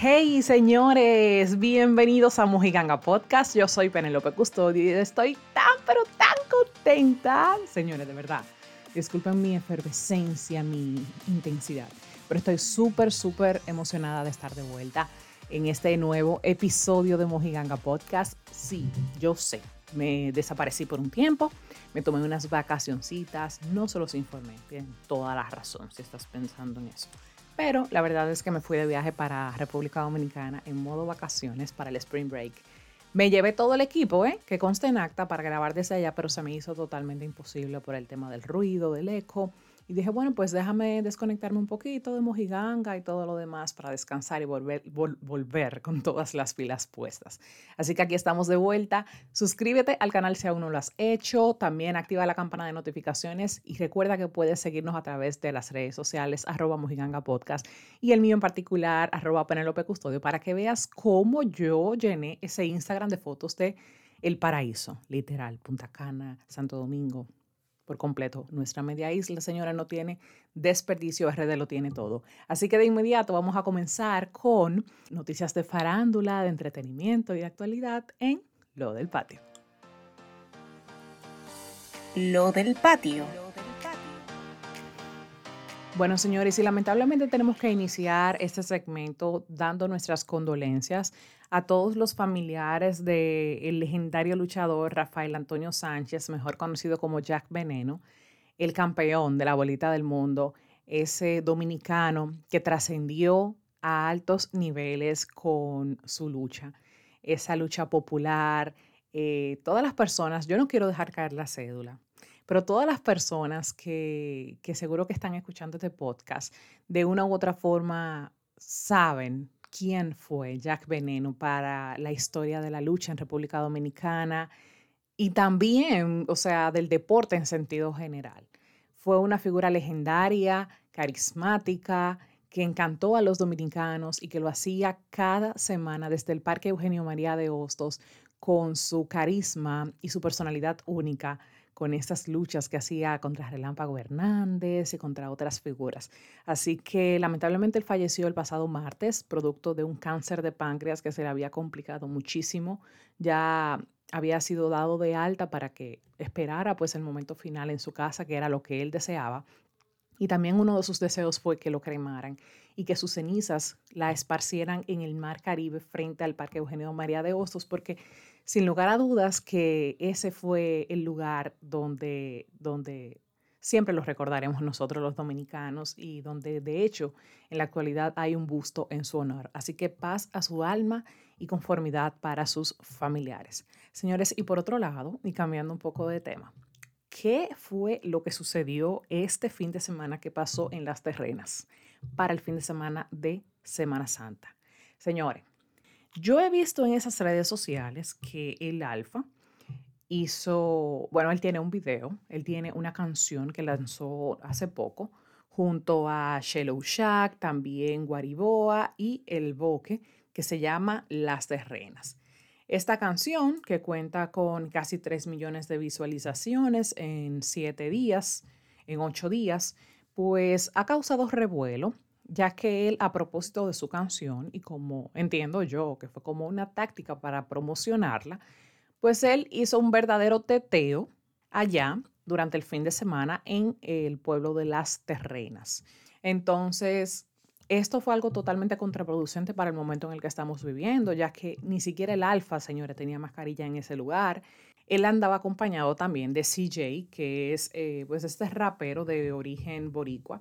Hey señores, bienvenidos a Mojiganga Podcast. Yo soy Penelope Custodio y estoy tan pero tan contenta. Señores, de verdad, disculpen mi efervescencia, mi intensidad, pero estoy súper, súper emocionada de estar de vuelta en este nuevo episodio de Mojiganga Podcast. Sí, yo sé, me desaparecí por un tiempo, me tomé unas vacacioncitas, no se los informé, tienen toda la razón si estás pensando en eso. Pero la verdad es que me fui de viaje para República Dominicana en modo vacaciones para el Spring Break. Me llevé todo el equipo, ¿eh? que consta en acta para grabar desde allá, pero se me hizo totalmente imposible por el tema del ruido, del eco y dije, bueno, pues déjame desconectarme un poquito de Mojiganga y todo lo demás para descansar y volver, volver con todas las pilas puestas. Así que aquí estamos de vuelta. Suscríbete al canal si aún no lo has hecho. También activa la campana de notificaciones y recuerda que puedes seguirnos a través de las redes sociales arroba Mojiganga Podcast y el mío en particular arroba Penelope Custodio para que veas cómo yo llené ese Instagram de fotos de El Paraíso, literal, Punta Cana, Santo Domingo, por completo. Nuestra media isla, señora, no tiene desperdicio, RD lo tiene todo. Así que de inmediato vamos a comenzar con noticias de farándula, de entretenimiento y de actualidad en Lo del Patio. Lo del Patio. Bueno, señores, y lamentablemente tenemos que iniciar este segmento dando nuestras condolencias a todos los familiares del legendario luchador Rafael Antonio Sánchez, mejor conocido como Jack Veneno, el campeón de la bolita del mundo, ese dominicano que trascendió a altos niveles con su lucha, esa lucha popular. Eh, todas las personas, yo no quiero dejar caer la cédula, pero todas las personas que, seguro que están escuchando este podcast, de una u otra forma saben quién fue Jack Veneno para la historia de la lucha en República Dominicana y también, o sea, del deporte en sentido general. Fue una figura legendaria, carismática, que encantó a los dominicanos y que lo hacía cada semana desde el Parque Eugenio María de Hostos con su carisma y su personalidad única con estas luchas que hacía contra Relámpago Hernández y contra otras figuras. Así que lamentablemente él falleció el pasado martes, producto de un cáncer de páncreas que se le había complicado muchísimo. Ya había sido dado de alta para que esperara pues el momento final en su casa, que era lo que él deseaba. Y también uno de sus deseos fue que lo cremaran y que sus cenizas la esparcieran en el mar Caribe frente al Parque Eugenio María de Hostos, porque sin lugar a dudas que ese fue el lugar donde, donde siempre lo recordaremos nosotros los dominicanos y donde de hecho en la actualidad hay un busto en su honor. Así que paz a su alma y conformidad para sus familiares. Señores, y por otro lado, y cambiando un poco de tema, ¿qué fue lo que sucedió este fin de semana que pasó en las terrenas para el fin de semana de Semana Santa? Señores, yo he visto en esas redes sociales que el Alfa hizo, bueno, él tiene un video, él tiene una canción que lanzó hace poco junto a Shellow Shack, también Guariboa y El Boque, que se llama Las Terrenas. Esta canción, que cuenta con casi 3 millones de visualizaciones en 7 días, en 8 días, pues ha causado revuelo ya que él a propósito de su canción y como entiendo yo que fue como una táctica para promocionarla, pues él hizo un verdadero teteo allá durante el fin de semana en el pueblo de Las Terrenas. Entonces, esto fue algo totalmente contraproducente para el momento en el que estamos viviendo, ya que ni siquiera el Alfa, señores, tenía mascarilla en ese lugar. Él andaba acompañado también de CJ, que es eh, pues este rapero de origen boricua,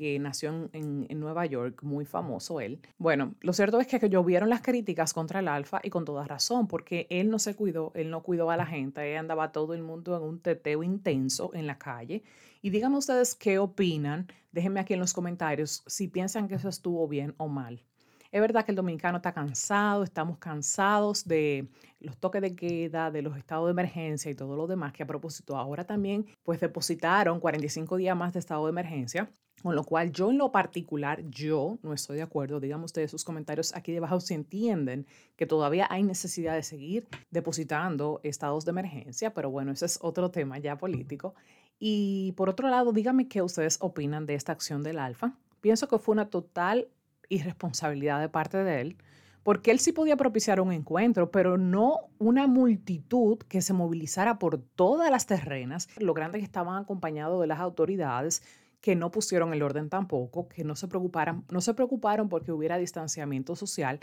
que nació en, Nueva York, muy famoso él. Bueno, lo cierto es que, llovieron las críticas contra el Alfa y con toda razón, porque él no se cuidó, él no cuidó a la gente, él andaba todo el mundo en un teteo intenso en la calle. Y díganme ustedes qué opinan, déjenme aquí en los comentarios si piensan que eso estuvo bien o mal. Es verdad que el dominicano está cansado, estamos cansados de los toques de queda, de los estados de emergencia y todo lo demás, que a propósito ahora también pues depositaron 45 días más de estado de emergencia. Con lo cual yo en lo particular, yo no estoy de acuerdo. Díganme ustedes sus comentarios aquí debajo si entienden que todavía hay necesidad de seguir depositando estados de emergencia, pero bueno, ese es otro tema ya político. Y por otro lado, díganme qué ustedes opinan de esta acción del Alfa. Pienso que fue una total irresponsabilidad de parte de él, porque él sí podía propiciar un encuentro, pero no una multitud que se movilizara por todas las terrenas. Lo grande que estaban acompañados de las autoridades que no pusieron el orden tampoco, que no se preocuparan, no se preocuparon porque hubiera distanciamiento social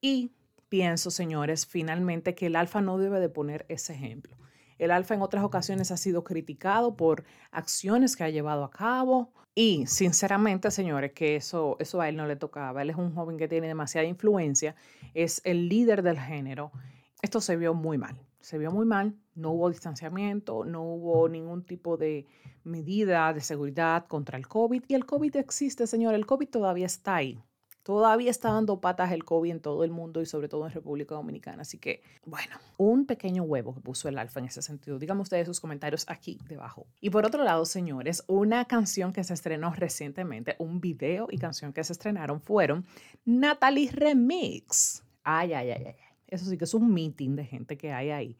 y pienso, señores, finalmente que el alfa no debe de poner ese ejemplo. El alfa en otras ocasiones ha sido criticado por acciones que ha llevado a cabo y sinceramente, señores, que eso, eso a él no le tocaba. Él es un joven que tiene demasiada influencia, es el líder del género. Esto se vio muy mal, se vio muy mal, no hubo distanciamiento, no hubo ningún tipo de medida de seguridad contra el COVID y el COVID existe, señor, el COVID todavía está ahí. Todavía está dando patas el COVID en todo el mundo y sobre todo en República Dominicana. Así que, bueno, un pequeño huevo que puso el alfa en ese sentido. Díganme ustedes sus comentarios aquí debajo. Y por otro lado, señores, una canción que se estrenó recientemente, un video y canción que se estrenaron fueron Natalie Remix. Ay, ay, ay, ay. Eso sí que es un meeting de gente que hay ahí.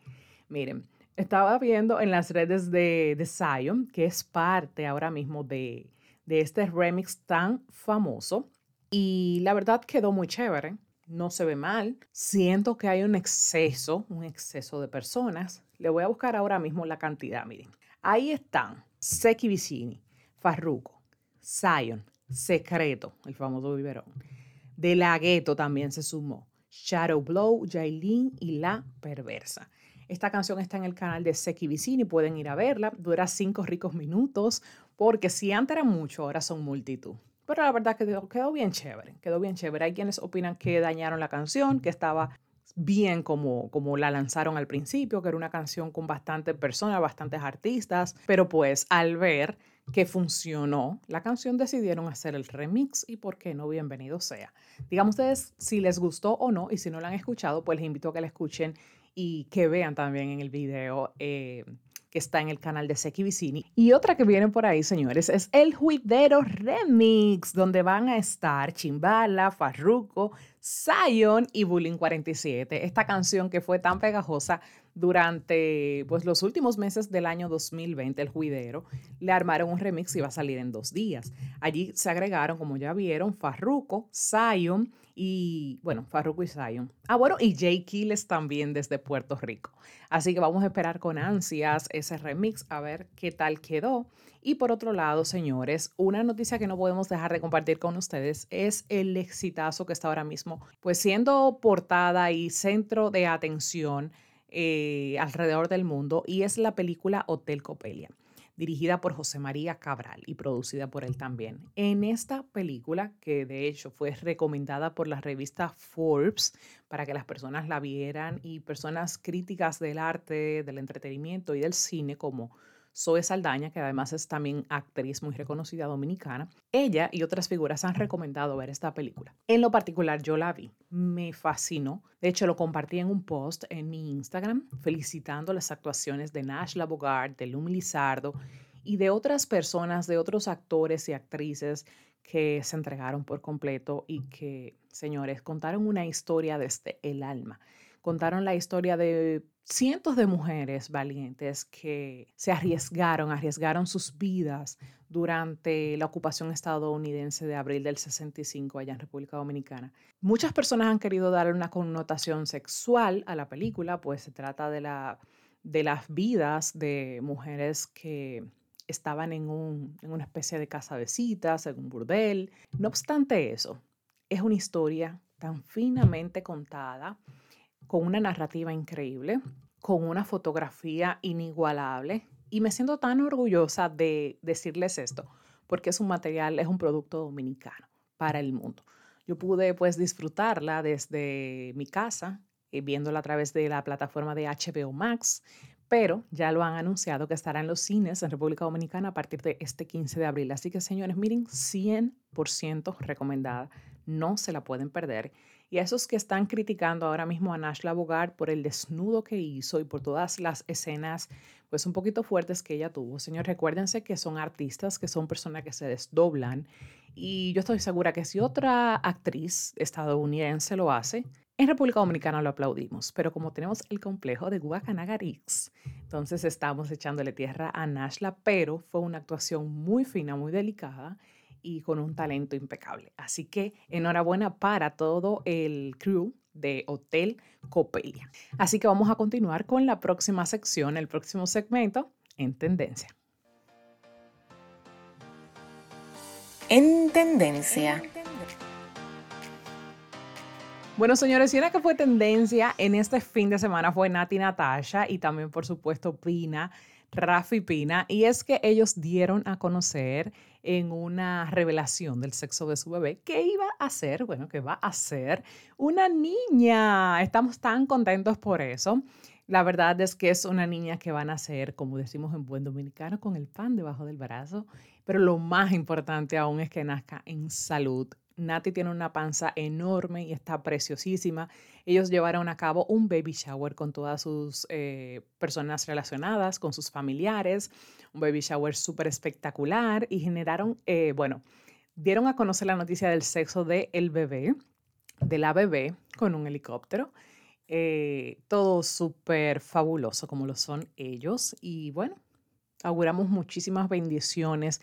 Miren, estaba viendo en las redes de, de Zion, que es parte ahora mismo de, de este remix tan famoso y la verdad quedó muy chévere, no se ve mal. Siento que hay un exceso, un exceso de personas. Le voy a buscar ahora mismo la cantidad, miren. Ahí están Seki Vicini, Farruko, Zion, Secreto, el famoso biberón. De la Gueto también se sumó. Shadow Blow, Jailin y La Perversa. Esta canción está en el canal de Seki Vicini, pueden ir a verla. Dura cinco ricos minutos, porque si antes era mucho, ahora son multitud. Pero la verdad que quedó, bien chévere, quedó bien chévere. Hay quienes opinan que dañaron la canción, que estaba bien como, como la lanzaron al principio, que era una canción con bastantes personas, bastantes artistas, pero pues al ver que funcionó la canción decidieron hacer el remix y por qué no, bienvenido sea. Digamos ustedes si les gustó o no y si no la han escuchado, pues les invito a que la escuchen y que vean también en el video. Eh, que está en el canal de Seki Vicini. Y otra que viene por ahí, señores, es el Juidero Remix, donde van a estar Chimbala, Farruko, Zion y Bullying 47. Esta canción que fue tan pegajosa durante pues, los últimos meses del año 2020, el Juidero, le armaron un remix y va a salir en dos días. Allí se agregaron, como ya vieron, Farruko, Zion y, bueno, Farruko y Zion. Ah, bueno, y Jay Kiles también desde Puerto Rico. Así que vamos a esperar con ansias ese remix a ver qué tal quedó. Y por otro lado, señores, una noticia que no podemos dejar de compartir con ustedes es el exitazo que está ahora mismo, pues siendo portada y centro de atención eh, alrededor del mundo, y es la película Hotel Copelia dirigida por José María Cabral y producida por él también. En esta película, que de hecho fue recomendada por la revista Forbes para que las personas la vieran y personas críticas del arte, del entretenimiento y del cine como Zoe Saldaña, que además es también actriz muy reconocida dominicana, ella y otras figuras han recomendado ver esta película. En lo particular, yo la vi, me fascinó. De hecho, lo compartí en un post en mi Instagram felicitando las actuaciones de Nash Bogart, de Lumi Lizardo y de otras personas, de otros actores y actrices que se entregaron por completo y que, señores, contaron una historia desde el alma. Contaron la historia de cientos de mujeres valientes que se arriesgaron, arriesgaron sus vidas durante la ocupación estadounidense de abril del 65 allá en República Dominicana. Muchas personas han querido darle una connotación sexual a la película, pues se trata de, la, de las vidas de mujeres que estaban en, un, en una especie de casa de citas, en un burdel. No obstante eso, es una historia tan finamente contada con una narrativa increíble, con una fotografía inigualable y me siento tan orgullosa de decirles esto, porque es un material, es un producto dominicano para el mundo. Yo pude pues disfrutarla desde mi casa, eh, viéndola a través de la plataforma de HBO Max, pero ya lo han anunciado que estará en los cines en República Dominicana a partir de este 15 de abril. Así que señores, miren, 100% recomendada, no se la pueden perder. Y a esos que están criticando ahora mismo a Nash Bogart por el desnudo que hizo y por todas las escenas pues un poquito fuertes que ella tuvo. Señor, recuérdense que son artistas, que son personas que se desdoblan y yo estoy segura que si otra actriz estadounidense lo hace, en República Dominicana lo aplaudimos, pero como tenemos el complejo de Guacanagarix, entonces estamos echándole tierra a Nashla, pero fue una actuación muy fina, muy delicada y con un talento impecable. Así que enhorabuena para todo el crew de Hotel Copelia. Así que vamos a continuar con la próxima sección, el próximo segmento en tendencia. En tendencia. Bueno, señores, y una que fue tendencia en este fin de semana fue Nati Natasha y también, por supuesto, Pina, Rafi Pina. Y es que ellos dieron a conocer en una revelación del sexo de su bebé que iba a ser, bueno, que va a ser una niña. Estamos tan contentos por eso. La verdad es que es una niña que van a ser, como decimos en buen dominicano, con el pan debajo del brazo. Pero lo más importante aún es que nazca en salud, Nati tiene una panza enorme y está preciosísima. Ellos llevaron a cabo un baby shower con todas sus eh, personas relacionadas, con sus familiares, un baby shower súper espectacular y generaron, eh, bueno, dieron a conocer la noticia del sexo del el bebé, de la bebé, con un helicóptero. Eh, todo súper fabuloso como lo son ellos y bueno, auguramos muchísimas bendiciones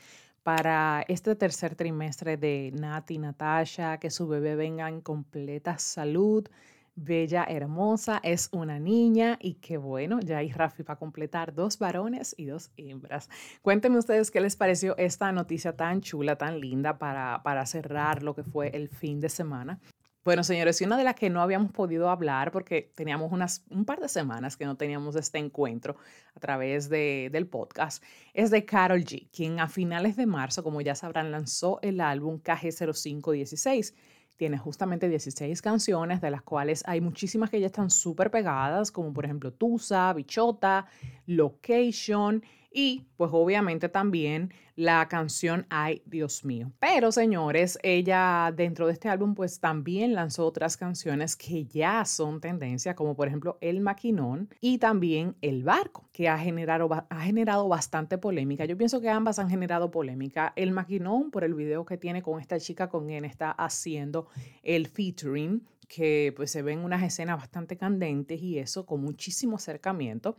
para este tercer trimestre de Nati Natasha, que su bebé venga en completa salud, bella, hermosa, es una niña y qué bueno, ya hay Rafi para completar dos varones y dos hembras. Cuéntenme ustedes qué les pareció esta noticia tan chula, tan linda para, para cerrar lo que fue el fin de semana. Bueno, señores, y una de las que no habíamos podido hablar porque teníamos unas, un par de semanas que no teníamos este encuentro a través de, del podcast es de Carol G, quien a finales de marzo, como ya sabrán, lanzó el álbum KG0516. Tiene justamente 16 canciones, de las cuales hay muchísimas que ya están súper pegadas, como por ejemplo Tusa, Bichota, Location y pues obviamente también la canción Ay Dios mío. Pero señores, ella dentro de este álbum pues también lanzó otras canciones que ya son tendencia, como por ejemplo El Maquinón y también El Barco, que ha generado, ha generado bastante polémica. Yo pienso que ambas han generado polémica. El Maquinón por el video que tiene con esta chica con quien está haciendo el featuring que pues se ven unas escenas bastante candentes y eso con muchísimo acercamiento.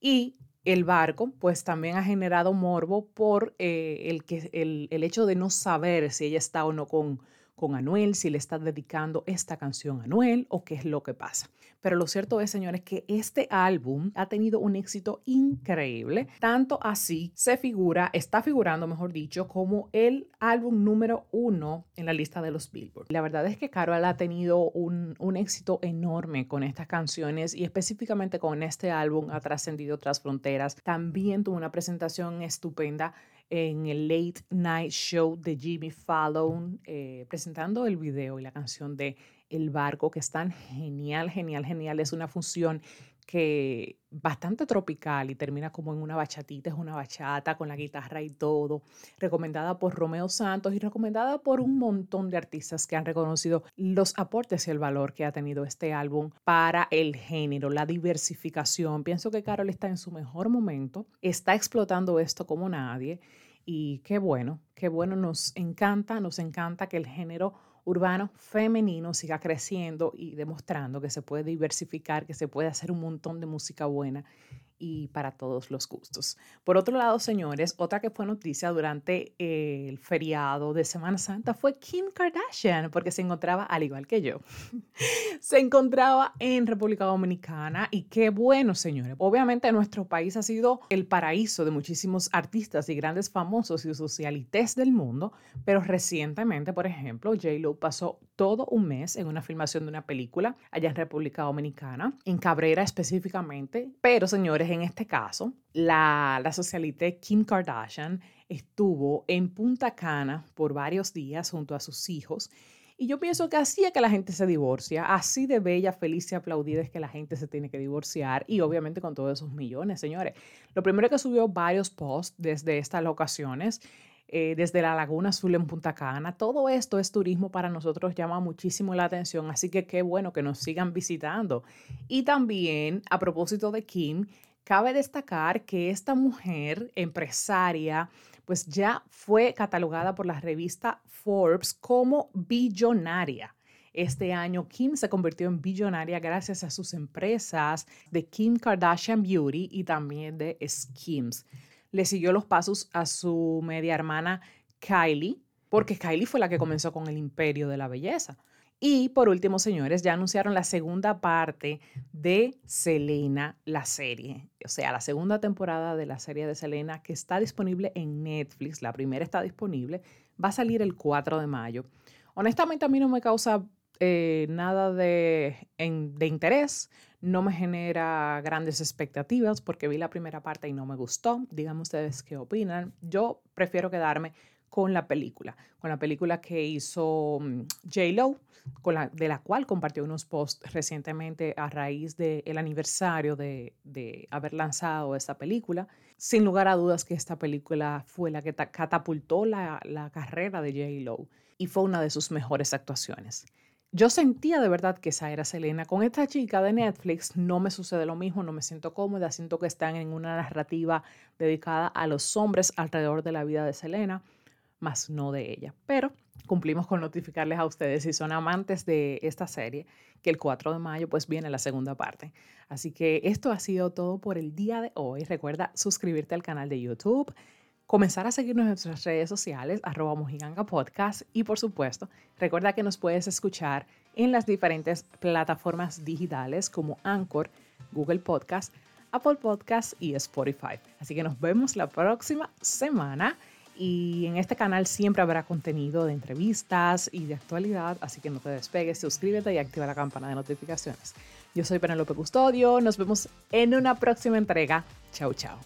Y el barco, pues también ha generado morbo por eh, el, que, el, el, hecho de no saber si ella está o no con, con Anuel, si le está dedicando esta canción a Anuel o qué es lo que pasa. Pero lo cierto es, señores, que este álbum ha tenido un éxito increíble, tanto así se figura, está figurando, mejor dicho, como el álbum número uno en la lista de los Billboard. La verdad es que Carol ha tenido un, un éxito enorme con estas canciones y específicamente con este álbum ha trascendido otras fronteras. También tuvo una presentación estupenda en el Late Night Show de Jimmy Fallon, eh, presentando el video y la canción de El Barco, que están genial, genial, genial. Es una función que bastante tropical y termina como en una bachatita, es una bachata con la guitarra y todo, recomendada por Romeo Santos y recomendada por un montón de artistas que han reconocido los aportes y el valor que ha tenido este álbum para el género, la diversificación. Pienso que Carol está en su mejor momento, está explotando esto como nadie y qué bueno, qué bueno, nos encanta, nos encanta que el género urbano femenino siga creciendo y demostrando que se puede diversificar, que se puede hacer un montón de música buena y para todos los gustos. Por otro lado, señores, otra que fue noticia durante el feriado de Semana Santa fue Kim Kardashian, porque se encontraba, al igual que yo, se encontraba en República Dominicana y qué bueno, señores. Obviamente nuestro país ha sido el paraíso de muchísimos artistas y grandes famosos y socialites del mundo, pero recientemente, por ejemplo, J-Lo pasó todo un mes en una filmación de una película allá en República Dominicana, en Cabrera específicamente, pero señores, en este caso, la, la socialite Kim Kardashian estuvo en Punta Cana por varios días junto a sus hijos. Y yo pienso que así es que la gente se divorcia, así de bella, feliz y aplaudida es que la gente se tiene que divorciar y obviamente con todos esos millones, señores. Lo primero que subió varios posts desde estas locaciones, eh, desde la Laguna Azul en Punta Cana, todo esto es turismo para nosotros, llama muchísimo la atención, así que qué bueno que nos sigan visitando. Y también, a propósito de Kim, Cabe destacar que esta mujer empresaria pues ya fue catalogada por la revista Forbes como billonaria. Este año Kim se convirtió en billonaria gracias a sus empresas de Kim Kardashian Beauty y también de Skims. Le siguió los pasos a su media hermana Kylie, porque Kylie fue la que comenzó con el imperio de la belleza. Y por último, señores, ya anunciaron la segunda parte de Selena, la serie. O sea, la segunda temporada de la serie de Selena que está disponible en Netflix. La primera está disponible. Va a salir el 4 de mayo. Honestamente, a mí no me causa eh, nada de, de interés. No me genera grandes expectativas porque vi la primera parte y no me gustó. Díganme ustedes qué opinan. Yo prefiero quedarme con la película, con la película que hizo mm, J. Lo, de la cual compartió unos posts recientemente a raíz del aniversario de, de, haber lanzado esta película. Sin lugar a dudas que esta película fue la que catapultó la, la carrera de J. Lo y fue una de sus mejores actuaciones. Yo sentía de verdad que esa era Selena. Con esta chica de Netflix no me sucede lo mismo, no me siento cómoda, siento que están en una narrativa dedicada a los hombres alrededor de la vida de Selena más no de ella. Pero cumplimos con notificarles a ustedes si son amantes de esta serie que el 4 de mayo pues viene la segunda parte. Así que esto ha sido todo por el día de hoy. Recuerda suscribirte al canal de YouTube, comenzar a seguirnos en nuestras redes sociales, arroba mojiganga podcast y por supuesto recuerda que nos puedes escuchar en las diferentes plataformas digitales como Anchor, Google Podcast, Apple Podcast y Spotify. Así que nos vemos la próxima semana. Y en este canal siempre habrá contenido de entrevistas y de actualidad, así que no te despegues, suscríbete y activa la campana de notificaciones. Yo soy Penelope Custodio, nos vemos en una próxima entrega. Chau, chao.